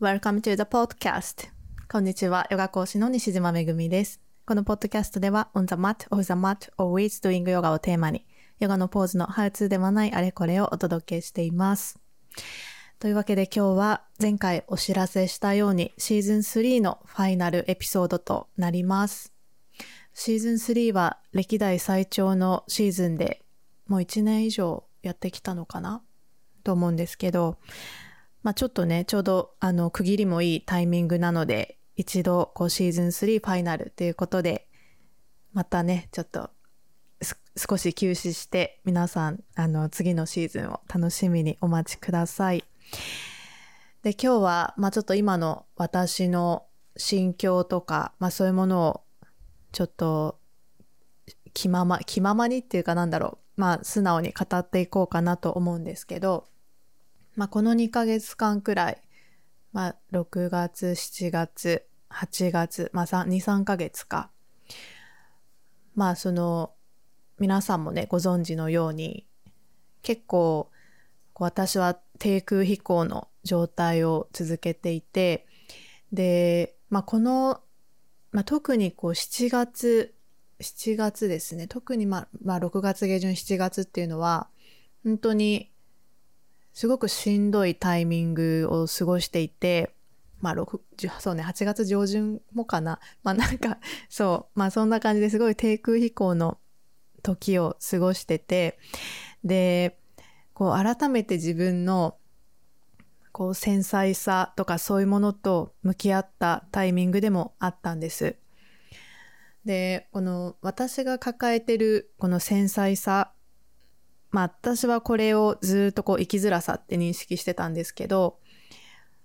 Welcome to the podcast. こんにちは、ヨガ講師の西島めぐみです。このポッドキャストでは、on the mat, off the mat, always doing yoga をテーマに、ヨガのポーズのハウツーではないあれこれをお届けしています。というわけで今日は前回お知らせしたようにシーズン3のファイナルエピソードとなります。シーズン3は歴代最長のシーズンでもう1年以上やってきたのかな？と思うんですけど、まあちょっとね、ちょうどあの区切りもいいタイミングなので、一度こうシーズン3ファイナルということで、またね、ちょっと少し休止して皆さんあの次のシーズンを楽しみにお待ちください。で、今日はまあちょっと今の私の心境とか、まあそういうものをちょっと気まま、気ままにっていうかなんだろう、まあ素直に語っていこうかなと思うんですけど、まあこの2ヶ月間くらい、まあ6月、7月、8月、まあ2、3ヶ月か。まあその皆さんもね、ご存知のように結構私は低空飛行の状態を続けていて、で、まあこの、まあ特にこう7月、7月ですね。特にまあ、まあ6月下旬7月っていうのは、本当にすごくしんどいタイミングを過ごしていて、まあ6、そうね、8月上旬もかな。まあなんか、そう、まあそんな感じですごい低空飛行の時を過ごしてて、で、こう改めて自分のこう繊細さとかそういうものと向き合ったタイミングでもあったんです。で、この私が抱えてるこの繊細さ、まあ私はこれをずっとこう生きづらさって認識してたんですけど、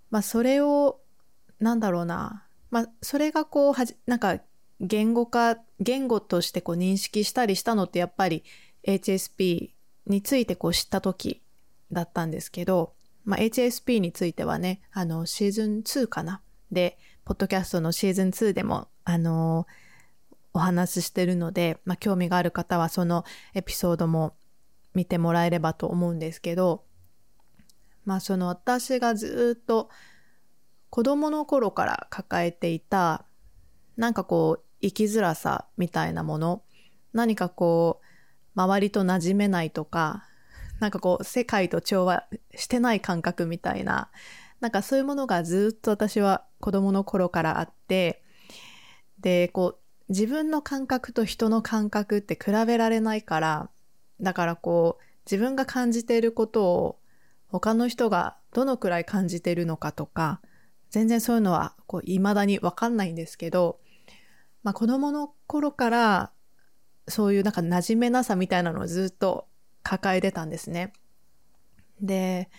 まあそれを、なんだろうな、まあそれがこうはじ、なんか言語化、言語としてこう認識したりしたのってやっぱり HSP についてこう知った時だったんですけど、まあ HSP についてはね、あのシーズン2かな。で、ポッドキャストのシーズン2でも、あのお話ししてるので、まあ興味がある方はそのエピソードも見てもらえればと思うんですけど、まあその私がずっと子供の頃から抱えていた、なんかこう生きづらさみたいなもの、何かこう周りと馴染めないとか、なんかこう世界と調和してない感覚みたいな、なんかそういうものがずっと私は子供の頃からあって、で、こう自分の感覚と人の感覚って比べられないから、だからこう自分が感じていることを他の人がどのくらい感じているのかとか、全然そういうのはこう未だにわかんないんですけど、まあ子供の頃からそういうなんか馴染めなさみたいなのをずっと抱えてたんですね。で、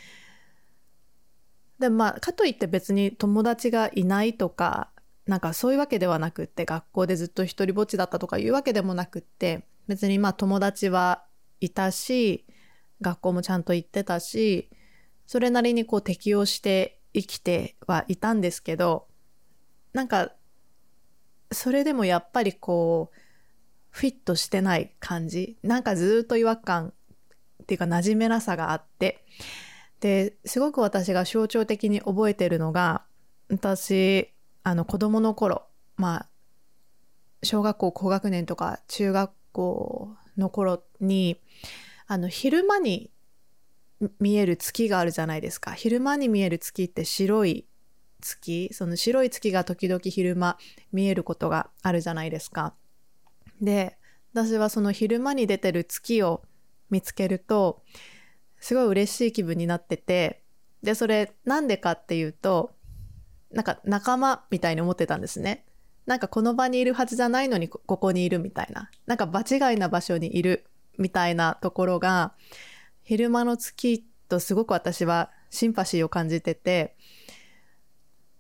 でまあかといって別に友達がいないとか、なんかそういうわけではなくって学校でずっと一人ぼっちだったとかいうわけでもなくって別にまあ友達はいたし学校もちゃんと行ってたしそれなりにこう適応して生きてはいたんですけどなんかそれでもやっぱりこうフィットしてない感じ。なんかずっと違和感っていうか馴染めなさがあって。ですごく私が象徴的に覚えてるのが私あの子供の頃まあ小学校高学年とか中学校の頃にあの昼間に見える月があるじゃないですか。昼間に見える月って白い月。その白い月が時々昼間見えることがあるじゃないですか。で私はその昼間に出てる月を見つけるとすごい嬉しい気分になっててでそれなんでかっていうとなんか仲間みたいに思ってたんですね。なんかこの場にいるはずじゃないのにここにいるみたいな。なんか場違いな場所にいるみたいなところが、昼間の月とすごく私はシンパシーを感じてて、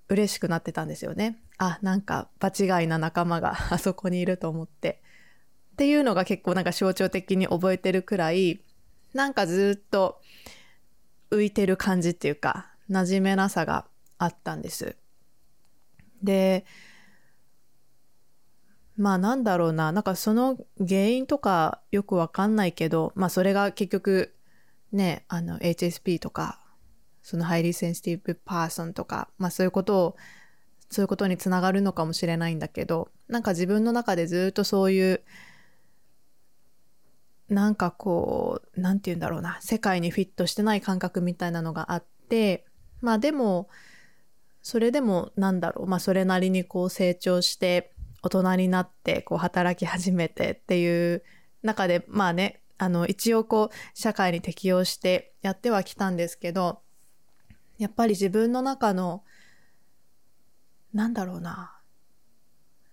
嬉しくなってたんですよね。あ、なんか場違いな仲間が あそこにいると思って。っていうのが結構なんか象徴的に覚えてるくらい、なんかずっと浮いてる感じっていうか、馴染めなさがあったんです。で、まあなんだろうな、なんかその原因とかよくわかんないけど、まあそれが結局ね、あの HSP とかその Highly Sensitive Person とか、まあそういうことを、そういうことにつながるのかもしれないんだけど、なんか自分の中でずっとそういう、なんかこう、なんて言うんだろうな、世界にフィットしてない感覚みたいなのがあって、まあでも、それでもなんだろう、まあそれなりにこう成長して、大人になってこう働き始めてっていう中で、まあね、あの一応こう社会に適応してやってはきたんですけど、やっぱり自分の中の、なんだろうな、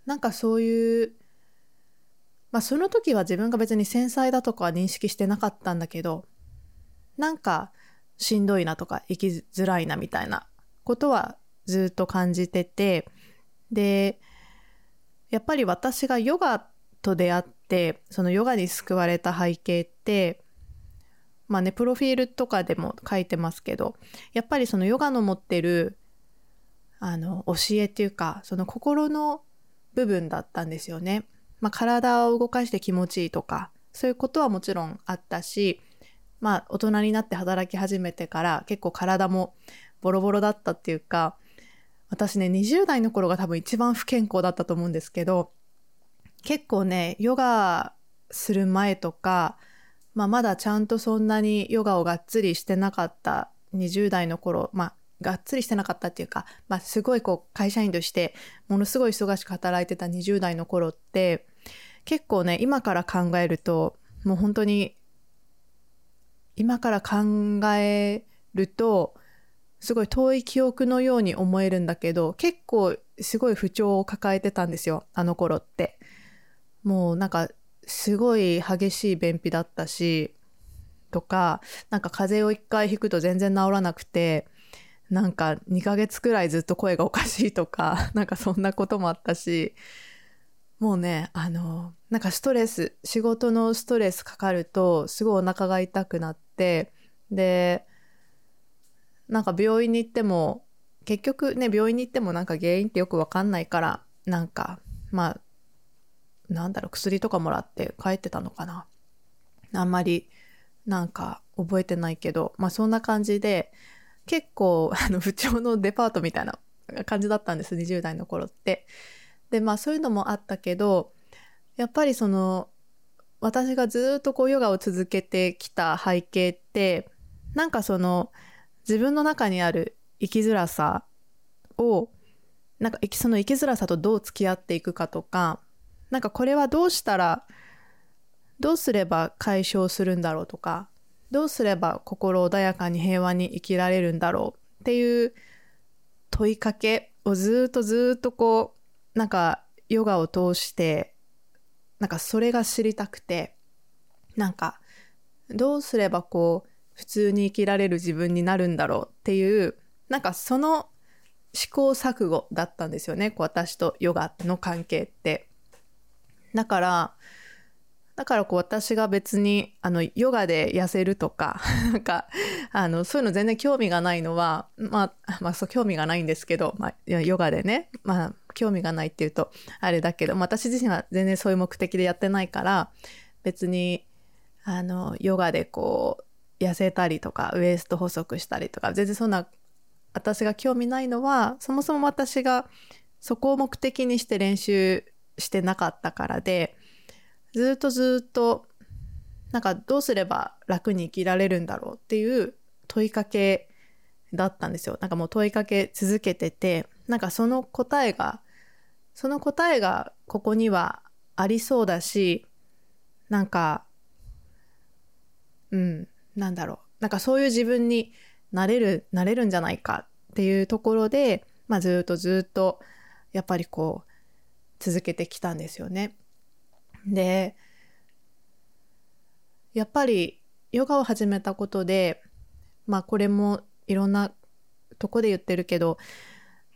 なんかそういう、まあその時は自分が別に繊細だとかは認識してなかったんだけど、なんかしんどいなとか生きづらいなみたいなことはずっと感じてて、で、やっぱり私がヨガと出会って、そのヨガに救われた背景って、まあね、プロフィールとかでも書いてますけど、やっぱりそのヨガの持ってる、あの、教えっていうか、その心の部分だったんですよね。まあ体を動かして気持ちいいとか、そういうことはもちろんあったし、まあ大人になって働き始めてから結構体もボロボロだったっていうか、私ね、20代の頃が多分一番不健康だったと思うんですけど、結構ね、ヨガする前とか、まあ、まだちゃんとそんなにヨガをがっつりしてなかった20代の頃、まあ、がっつりしてなかったっていうか、まあ、すごいこう会社員としてものすごい忙しく働いてた20代の頃って結構ね今から考えるともう本当に今から考えるとすごい遠い記憶のように思えるんだけど、結構すごい不調を抱えてたんですよ、あの頃って。もうなんかすごい激しい便秘だったし、とか、なんか風邪を一回ひくと全然治らなくて、なんか2ヶ月くらいずっと声がおかしいとか、なんかそんなこともあったし、もうね、あの、なんかストレス、仕事のストレスかかると、すごいお腹が痛くなって、で、なんか病院に行っても結局ね病院に行ってもなんか原因ってよくわかんないからなんかまあなんだろう薬とかもらって帰ってたのかな。あんまりなんか覚えてないけどまあそんな感じで結構 あの不調のデパートみたいな感じだったんです20代の頃って。でまあそういうのもあったけどやっぱりその私がずっとこうヨガを続けてきた背景ってなんかその自分の中にある生きづらさをなんかその生きづらさとどう付き合っていくかとかなんかこれはどうしたらどうすれば解消するんだろうとかどうすれば心穏やかに平和に生きられるんだろうっていう問いかけをずっとずっとこうなんかヨガを通してなんかそれが知りたくてなんかどうすればこう普通に生きられる自分になるんだろうっていうなんかその試行錯誤だったんですよね。こう私とヨガの関係って。だからだからこう私が別にあのヨガで痩せるとか なんかあのそういうの全然興味がないのはまあまあそう興味がないんですけど、まあ、ヨガでねまあ興味がないっていうとあれだけど、まあ、私自身は全然そういう目的でやってないから別にあのヨガでこう痩せたりとかウエスト細くしたりとか全然そんな私が興味ないのはそもそも私がそこを目的にして練習してなかったからでずっとずっとなんかどうすれば楽に生きられるんだろうっていう問いかけだったんですよ。なんかもう問いかけ続けててなんかその答えがその答えがここにはありそうだしなんかうんなんだろうなんかそういう自分になれるなれるんじゃないかっていうところで、まあ、ずっとずっとやっぱりこう続けてきたんですよね。でやっぱりヨガを始めたことでまあこれもいろんなとこで言ってるけど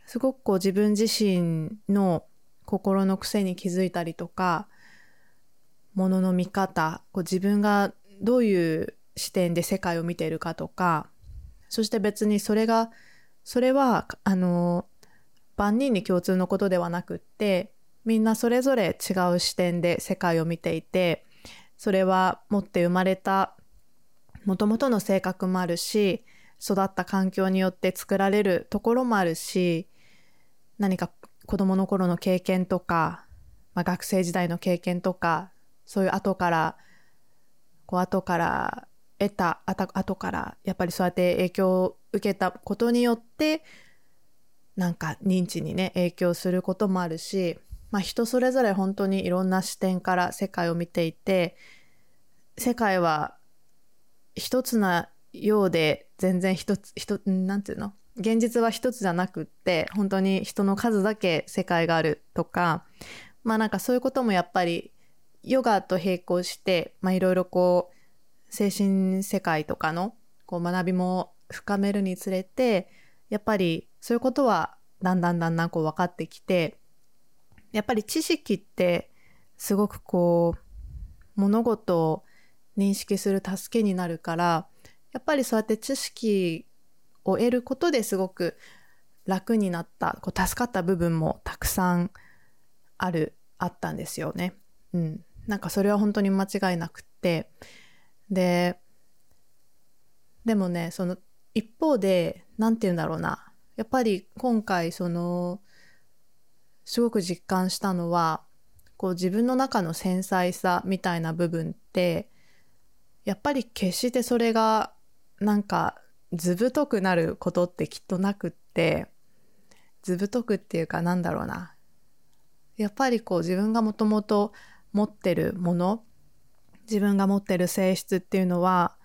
すごくこう自分自身の心の癖に気づいたりとかものの見方こう自分がどういう視点で世界を見ているかとかそして別にそれがそれはあの万人に共通のことではなくってみんなそれぞれ違う視点で世界を見ていてそれは持って生まれたもともとの性格もあるし育った環境によって作られるところもあるし何か子供の頃の経験とか、まあ、学生時代の経験とかそういう後からこう後から得た後からやっぱりそうやって影響を受けたことによってなんか認知にね影響することもあるし、まあ、人それぞれ本当にいろんな視点から世界を見ていて世界は一つなようで全然一つ一なんていうの？現実は一つじゃなくって本当に人の数だけ世界があるとかまあなんかそういうこともやっぱりヨガと並行していろいろこう精神世界とかのこう学びも深めるにつれてやっぱりそういうことはだんだんだんだんこう分かってきてやっぱり知識ってすごくこう物事を認識する助けになるからやっぱりそうやって知識を得ることですごく楽になったこう助かった部分もたくさんあるあったんですよね。うん、なんかそれは本当に間違いなくってででもねその一方で何て言うんだろうな。やっぱり今回そのすごく実感したのはこう自分の中の繊細さみたいな部分ってやっぱり決してそれがなんか図太くなることってきっとなくって図太くっていうかなんだろうな。やっぱりこう自分がもともと持ってるもの自分が持ってる性質っていうのは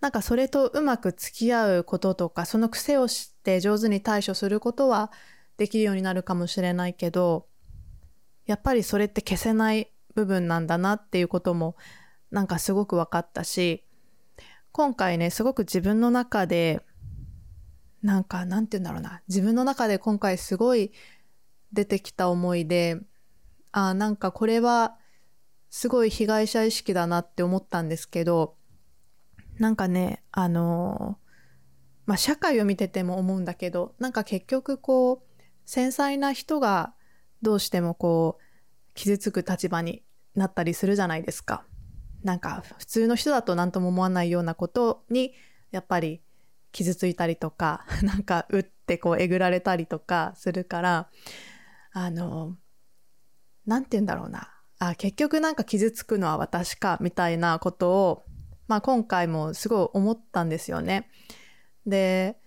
なんかそれとうまく付き合うこととかその癖を知って上手に対処することはできるようになるかもしれないけどやっぱりそれって消せない部分なんだなっていうこともなんかすごく分かったし今回ねすごく自分の中でなんかなんて言うんだろうな自分の中で今回すごい出てきた思いであなんかこれはすごい被害者意識だなって思ったんですけどなんかねあのまあ社会を見てても思うんだけどなんか結局こう繊細な人がどうしてもこう傷つく立場になったりするじゃないですか。なんか普通の人だと何とも思わないようなことにやっぱり傷ついたりとか なんか打ってこうえぐられたりとかするからあの何て言うんだろうなあ結局なんか傷つくのは私かみたいなことを、まあ、今回もすごい思ったんですよね。で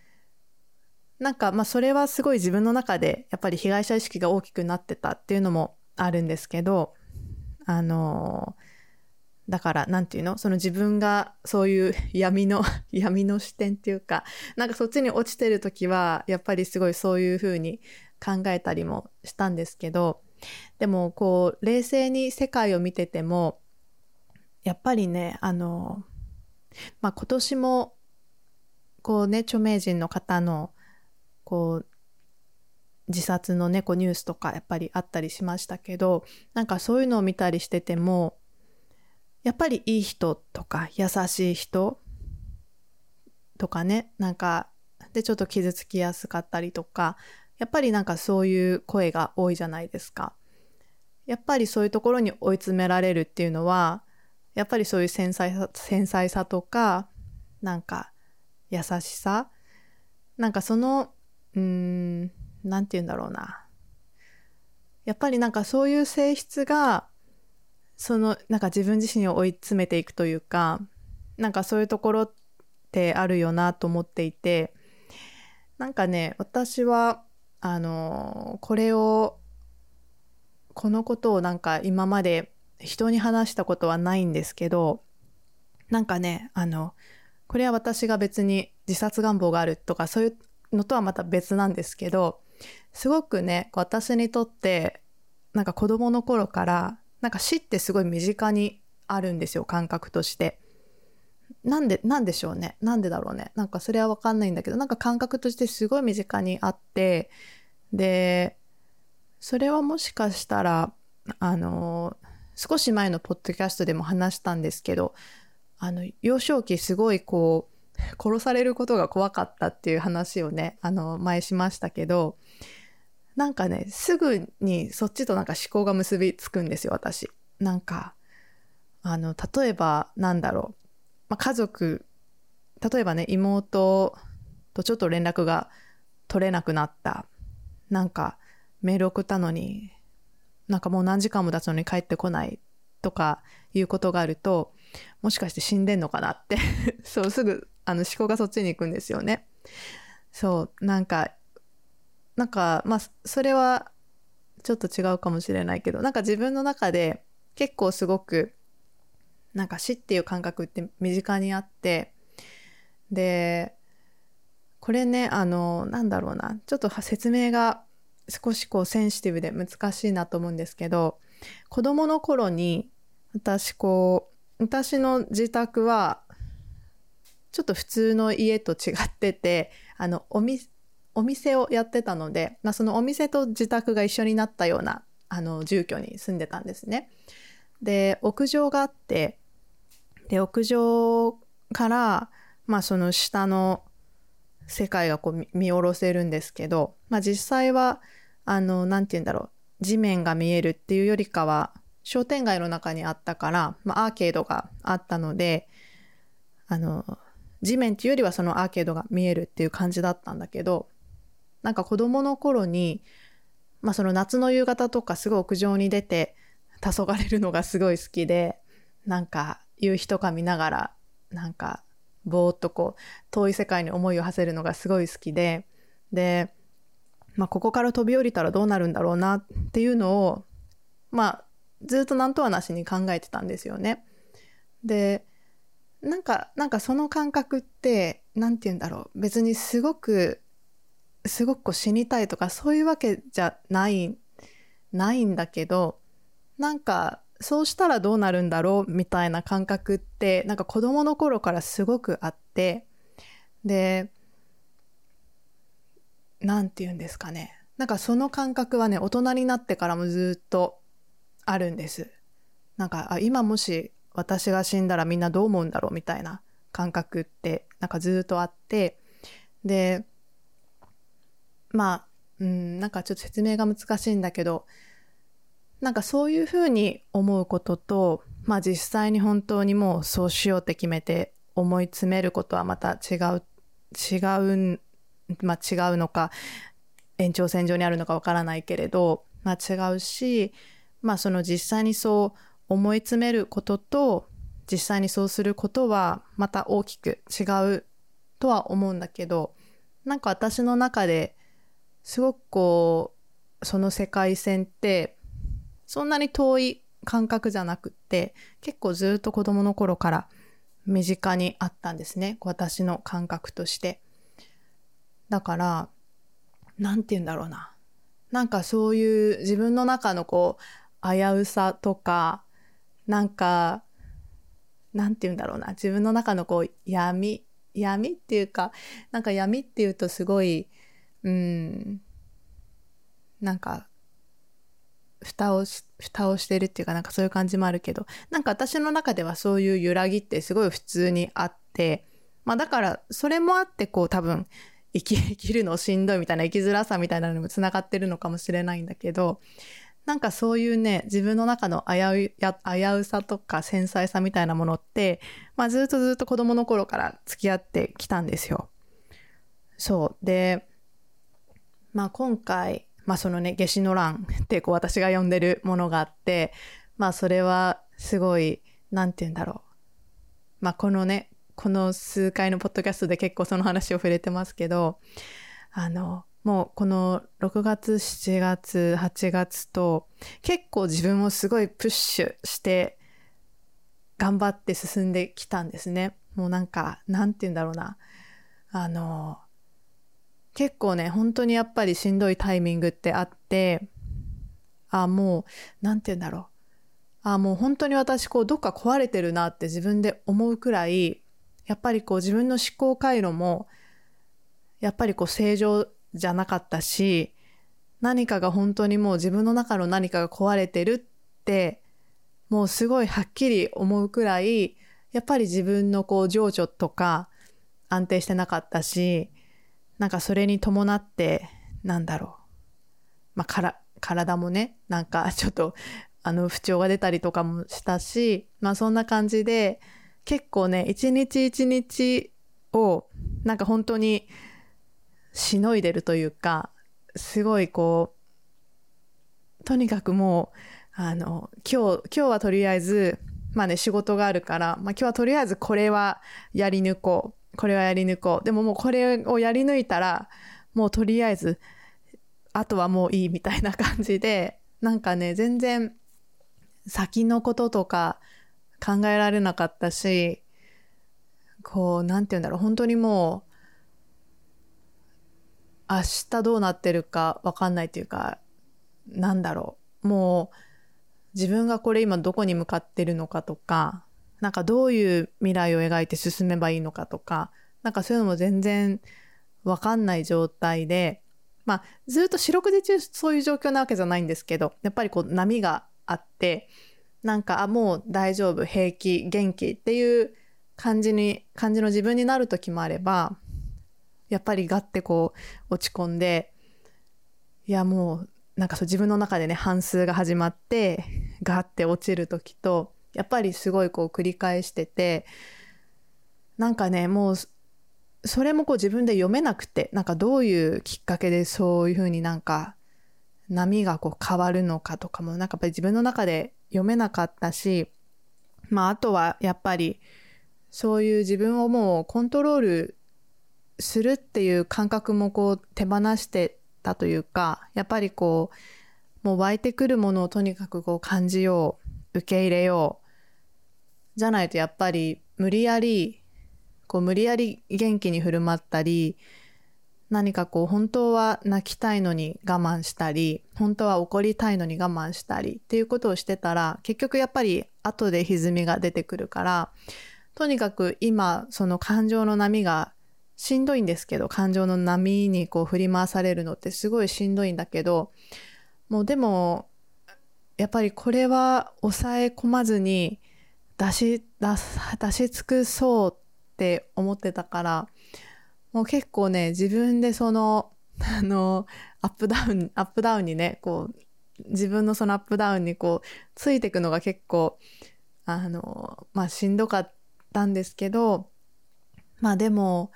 なんかまあそれはすごい自分の中でやっぱり被害者意識が大きくなってたっていうのもあるんですけどあのだから何て言うの？その自分がそういう闇の 闇の視点っていうかなんかそっちに落ちてる時はやっぱりすごいそういうふうに考えたりもしたんですけどでもこう冷静に世界を見ててもやっぱりねあの、まあ、今年もこうね著名人の方のこう自殺のねこうニュースとかやっぱりあったりしましたけどなんかそういうのを見たりしててもやっぱりいい人とか優しい人とかねなんかでちょっと傷つきやすかったりとかやっぱりなんかそういう声が多いじゃないですか。やっぱりそういうところに追い詰められるっていうのはやっぱりそういう繊細さ繊細さとかなんか優しさなんかそのうーん何て言うんだろうな。やっぱりなんかそういう性質がそのなんか自分自身を追い詰めていくというかなんかそういうところってあるよなと思っていてなんかね私はあのこれをこのことをなんか今まで人に話したことはないんですけどなんかねあのこれは私が別に自殺願望があるとかそういうのとはまた別なんですけどすごくね私にとってなんか子供の頃からなんか死ってすごい身近にあるんですよ感覚として。なんでなんでしょうねなんでだろうねなんかそれは分かんないんだけどなんか感覚としてすごい身近にあってでそれはもしかしたらあの少し前のポッドキャストでも話したんですけどあの幼少期すごいこう殺されることが怖かったっていう話をねあの前しましたけどなんかねすぐにそっちとなんか思考が結びつくんですよ私。なんかあの例えばなんだろう、まあ、家族例えばね妹とちょっと連絡が取れなくなったなんかメール送ったのになんかもう何時間も経つのに帰ってこないとかいうことがあるともしかして死んでんのかなって そうすぐあの思考がそっちに行くんですよね。そうなんかなんかまあそれはちょっと違うかもしれないけどなんか自分の中で結構すごくなんか死っていう感覚って身近にあってでこれねあのなんだろうなちょっと説明が少しこうセンシティブで難しいなと思うんですけど子供の頃に私こう私の自宅はちょっと普通の家と違っててあのおみお店をやってたので、まあ、そのお店と自宅が一緒になったようなあの住居に住んでたんですね。で屋上があってで屋上からまあその下の世界がこう見下ろせるんですけど、まあ、実際はあの何て言うんだろう。地面が見えるっていうよりかは商店街の中にあったから、まあ、アーケードがあったのであの地面っていうよりはそのアーケードが見えるっていう感じだったんだけどなんか子供の頃に、まあ、その夏の夕方とかすごい屋上に出て黄昏るのがすごい好きでなんか夕日とか見ながらなんかぼーっとこう遠い世界に思いを馳せるのがすごい好きでで、まあ、ここから飛び降りたらどうなるんだろうなっていうのをまあずっと何とはなしに考えてたんですよね。でなんかなんかその感覚って何て言うんだろう別にすごくすごくこう死にたいとかそういうわけじゃないないんだけどなんかそうしたらどうなるんだろうみたいな感覚ってなんか子供の頃からすごくあってで何て言うんですかねなんかその感覚はね大人になってからもずっとあるんです。なんかあ今もし私が死んだらみんなどう思うんだろうみたいな感覚ってなんかずっとあってでまあうんなんかちょっと説明が難しいんだけどなんかそういうふうに思うことと、まあ実際に本当にもうそうしようって決めて思い詰めることはまた違う、違う、まあ違うのか、延長線上にあるのかわからないけれど、まあ違うし、まあその実際にそう思い詰めることと、実際にそうすることはまた大きく違うとは思うんだけど、なんか私の中ですごくこう、その世界線ってそんなに遠い感覚じゃなくって結構ずっと子供の頃から身近にあったんですね私の感覚として。だから何て言うんだろうな。なんかそういう自分の中のこう危うさとかなんかなんて言うんだろうな。自分の中のこう闇闇っていうかなんか闇っていうとすごいうんなんか蓋をし蓋をしてるっていうかなんかそういう感じもあるけどなんか私の中ではそういう揺らぎってすごい普通にあってまあだからそれもあってこう多分生き 生きるのしんどいみたいな生きづらさみたいなのにもつながってるのかもしれないんだけどなんかそういうね自分の中の危うや危うさとか繊細さみたいなものって、まあ、ずっとずっと子供の頃から付き合ってきたんですよ。そうでまあ今回まあそのね、夏至の乱ってこう私が呼んでるものがあって、まあそれはすごい、なんて言うんだろう。まあこのね、この数回のポッドキャストで結構その話を触れてますけど、あの、もうこの6月、7月、8月と結構自分をすごいプッシュして頑張って進んできたんですね。もうなんか、なんて言うんだろうな。あの、結構ね、本当にやっぱりしんどいタイミングってあって、あ、もう、なんて言うんだろう。あ、もう本当に私、こう、どっか壊れてるなって自分で思うくらい、やっぱりこう、自分の思考回路も、やっぱりこう、正常じゃなかったし、何かが本当にもう自分の中の何かが壊れてるって、もうすごいはっきり思うくらい、やっぱり自分のこう情緒とか安定してなかったし、なんかそれに伴って、なんだろう。まあ、から、体もね、なんかちょっと、あの、不調が出たりとかもしたし、まあそんな感じで、結構ね、一日一日をなんか本当にしのいでるというかすごいこうとにかくもうあの今日今日はとりあえずまあね仕事があるから、まあ、今日はとりあえずこれはやり抜こうこれはやり抜こう。でももうこれをやり抜いたらもうとりあえずあとはもういいみたいな感じでなんかね全然先のこととか考えられなかったしこうなんて言うんだろう本当にもう明日どうなってるか分かんないっていうかなんだろう。もう自分がこれ今どこに向かってるのかとかなんかどういう未来を描いて進めばいいのかとかなんかそういうのも全然分かんない状態でまあずっと四六時中そういう状況なわけじゃないんですけどやっぱりこう波があってなんかあもう大丈夫平気元気っていう感じに感じの自分になる時もあればやっぱりガッてこう落ち込んでいやもうなんかそう自分の中でね半数が始まってガッて落ちる時とやっぱりすごいこう繰り返しててなんかねもうそれもこう自分で読めなくてなんかどういうきっかけでそういうふうになんか波がこう変わるのかとかもなんかやっぱり自分の中で読めなかったしまああとはやっぱりそういう自分をもうコントロールするっていう感覚もこう手放してたというかやっぱりこうもう湧いてくるものをとにかくこう感じよう受け入れようじゃないとやっぱり無理やりこう無理やり元気に振る舞ったり何かこう本当は泣きたいのに我慢したり本当は怒りたいのに我慢したりっていうことをしてたら結局やっぱり後で歪みが出てくるからとにかく今その感情の波がしんどいんですけど感情の波にこう振り回されるのってすごいしんどいんだけどもうでもやっぱりこれは抑え込まずに出し出出し尽くそうって思ってたからもう結構ね自分でその あのアップダウンアップダウンにねこう自分のそのアップダウンにこうついていくのが結構あのまあしんどかったんですけどまあでも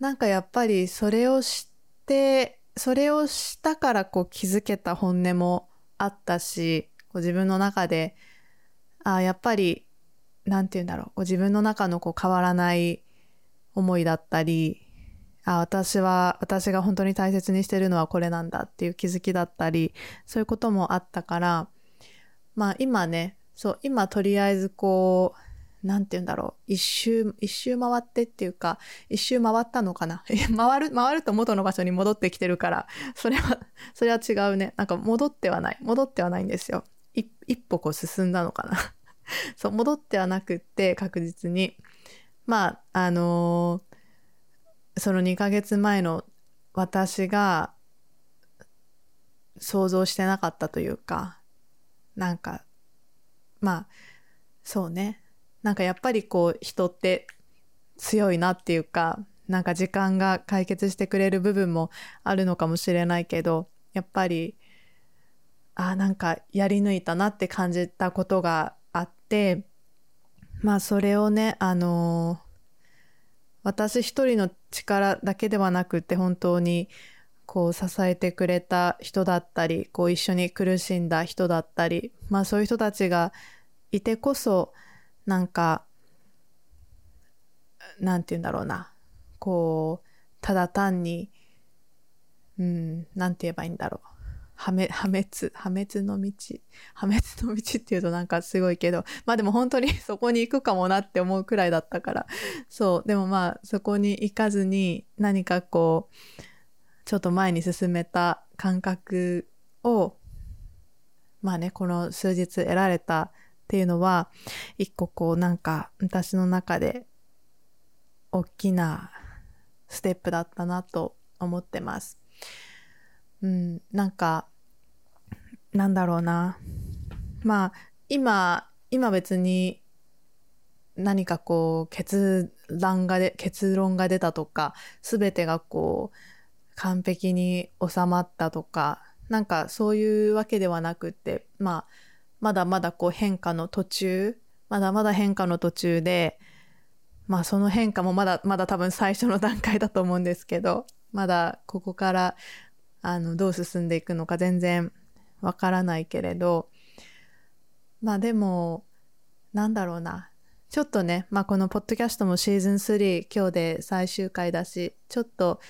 なんかやっぱりそれをしてそれをしたからこう気づけた本音もあったしこう自分の中であやっぱりなんて言うんだろうこう自分の中のこう変わらない思いだったりあ私は私が本当に大切にしてるのはこれなんだっていう気づきだったりそういうこともあったからまあ今ねそう今とりあえずこうなんて言うんだろう一周一周回ってっていうか一周回ったのかな？回る回ると元の場所に戻ってきてるからそれはそれは違うね。なんか戻ってはない。戻ってはないんですよ。一歩こう進んだのかな。そう戻ってはなくって確実に。まああのー、その2ヶ月前の私が想像してなかったというかなんかまあそうね。なんかやっぱりこう人って強いなっていうかなんか時間が解決してくれる部分もあるのかもしれないけどやっぱりあなんかやり抜いたなって感じたことがあってまあそれをね、あの、私一人の力だけではなくて本当にこう支えてくれた人だったり、こう一緒に苦しんだ人だったり、まあそういう人たちがいてこそ、なんか、なんて言うんだろうな。こう、ただ単に、うん、なんて言えばいいんだろう。破滅、破滅、破滅の道。破滅の道っていうとなんかすごいけど、まあでも本当にそこに行くかもなって思うくらいだったから、そう、でもまあそこに行かずに何かこう、ちょっと前に進めた感覚を、まあね、この数日得られたっていうのは、一個こうなんか私の中で大きなステップだったなと思ってます。うん、なんかなんだろうな。まあ、今、今別に何かこう決断がで、結論が出たとか、すべてがこう完璧に収まったとか、なんかそういうわけではなくって、まあ、まだまだこう変化の途中、まだまだ変化の途中で、まあその変化もまだまだ多分最初の段階だと思うんですけどまだここからあのどう進んでいくのか全然わからないけれどまあでもなんだろうな。ちょっとね、まあ、このポッドキャストもシーズン3今日で最終回だしちょっと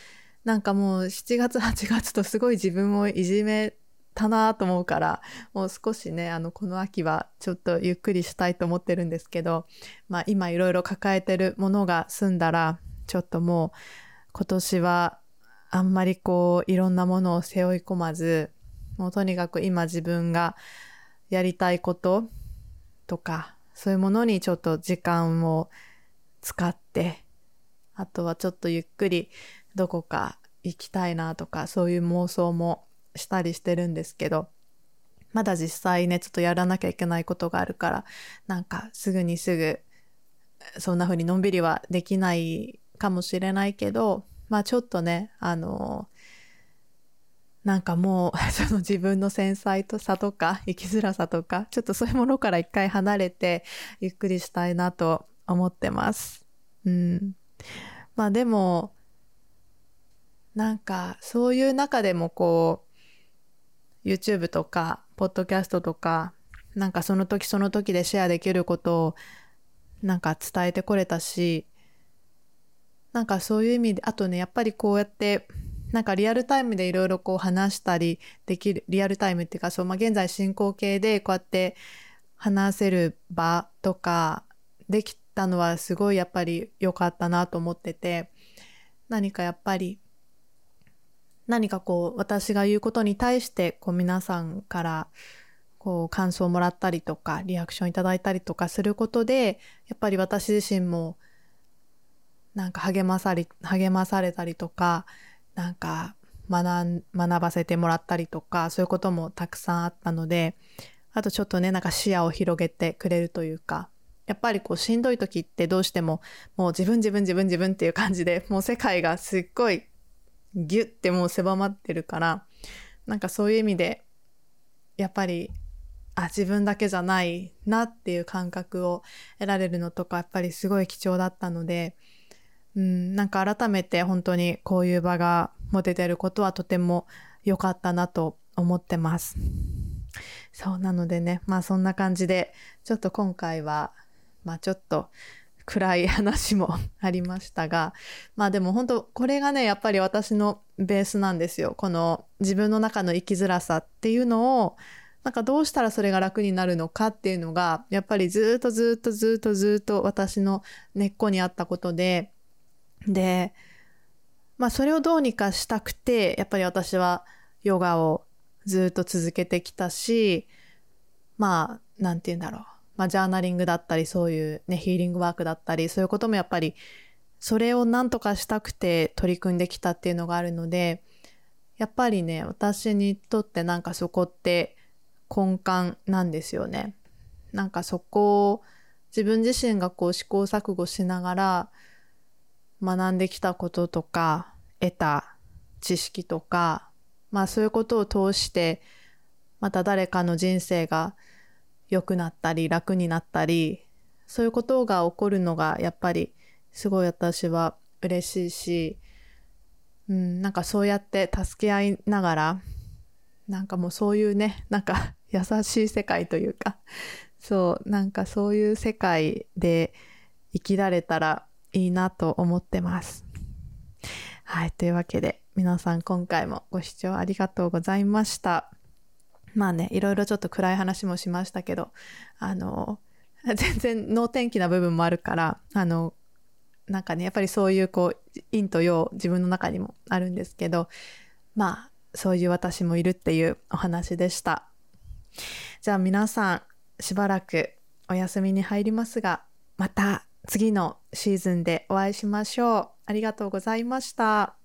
なんかもう7月 8月とすごい自分をいじめたなと思うからもう少しねあのこの秋はちょっとゆっくりしたいと思ってるんですけど、まあ、今いろいろ抱えてるものが済んだらちょっともう今年はあんまりこういろんなものを背負い込まずもうとにかく今自分がやりたいこととかそういうものにちょっと時間を使ってあとはちょっとゆっくりどこか行きたいなとかそういう妄想もしたりしてるんですけどまだ実際ねちょっとやらなきゃいけないことがあるからなんかすぐにすぐそんな風にのんびりはできないかもしれないけどまあちょっとねあのなんかもう その自分の繊細とさとか生きづらさとかちょっとそういうものから一回離れてゆっくりしたいなと思ってます。うん。まあでもなんかそういう中でもこう YouTube とかポッドキャストとかなんかその時その時でシェアできることをなんか伝えてこれたしなんかそういう意味であとねやっぱりこうやってなんかリアルタイムでいろいろこう話したりできるリアルタイムっていうかそう、まあ、現在進行形でこうやって話せる場とかできたのはすごいやっぱり良かったなと思ってて何かやっぱり何かこう私が言うことに対してこう皆さんからこう感想をもらったりとかリアクションいただいたりとかすることでやっぱり私自身もなんか励まされ励まされたりとかなんか学学ばせてもらったりとかそういうこともたくさんあったのであとちょっとねなんか視野を広げてくれるというかやっぱりこうしんどい時ってどうしてももう自分自分自分自分っていう感じでもう世界がすっごいギュッてもう狭まってるからなんかそういう意味でやっぱりあ自分だけじゃないなっていう感覚を得られるのとかやっぱりすごい貴重だったので、うん、なんか改めて本当にこういう場が持ててることはとても良かったなと思ってます。そうなのでねまあそんな感じでちょっと今回はまあちょっと暗い話もありましたがまあでも本当これがねやっぱり私のベースなんですよこの自分の中の生きづらさっていうのをなんかどうしたらそれが楽になるのかっていうのがやっぱりずっとずっとずっとずっと私の根っこにあったことででまあそれをどうにかしたくてやっぱり私はヨガをずっと続けてきたしまあ何て言うんだろうまあ、ジャーナリングだったりそういうねヒーリングワークだったりそういうこともやっぱりそれを何とかしたくて取り組んできたっていうのがあるのでやっぱりね私にとってなんかそこって根幹なんですよね。なんかそこを自分自身がこう試行錯誤しながら学んできたこととか得た知識とかまあそういうことを通してまた誰かの人生が良くなったり楽になったりそういうことが起こるのがやっぱりすごい私は嬉しいし、うん、なんかそうやって助け合いながらなんかもうそういうねなんか優しい世界というかそうなんかそういう世界で生きられたらいいなと思ってます。はい。というわけで、皆さん今回もご視聴ありがとうございました。まあね、いろいろちょっと暗い話もしましたけど、あの、全然能天気な部分もあるから、あの、なんかね、やっぱりそういうこう、陰と陽、自分の中にもあるんですけど、まあ、そういう私もいるっていうお話でした。じゃあ皆さん、しばらくお休みに入りますが、また次のシーズンでお会いしましょう。ありがとうございました。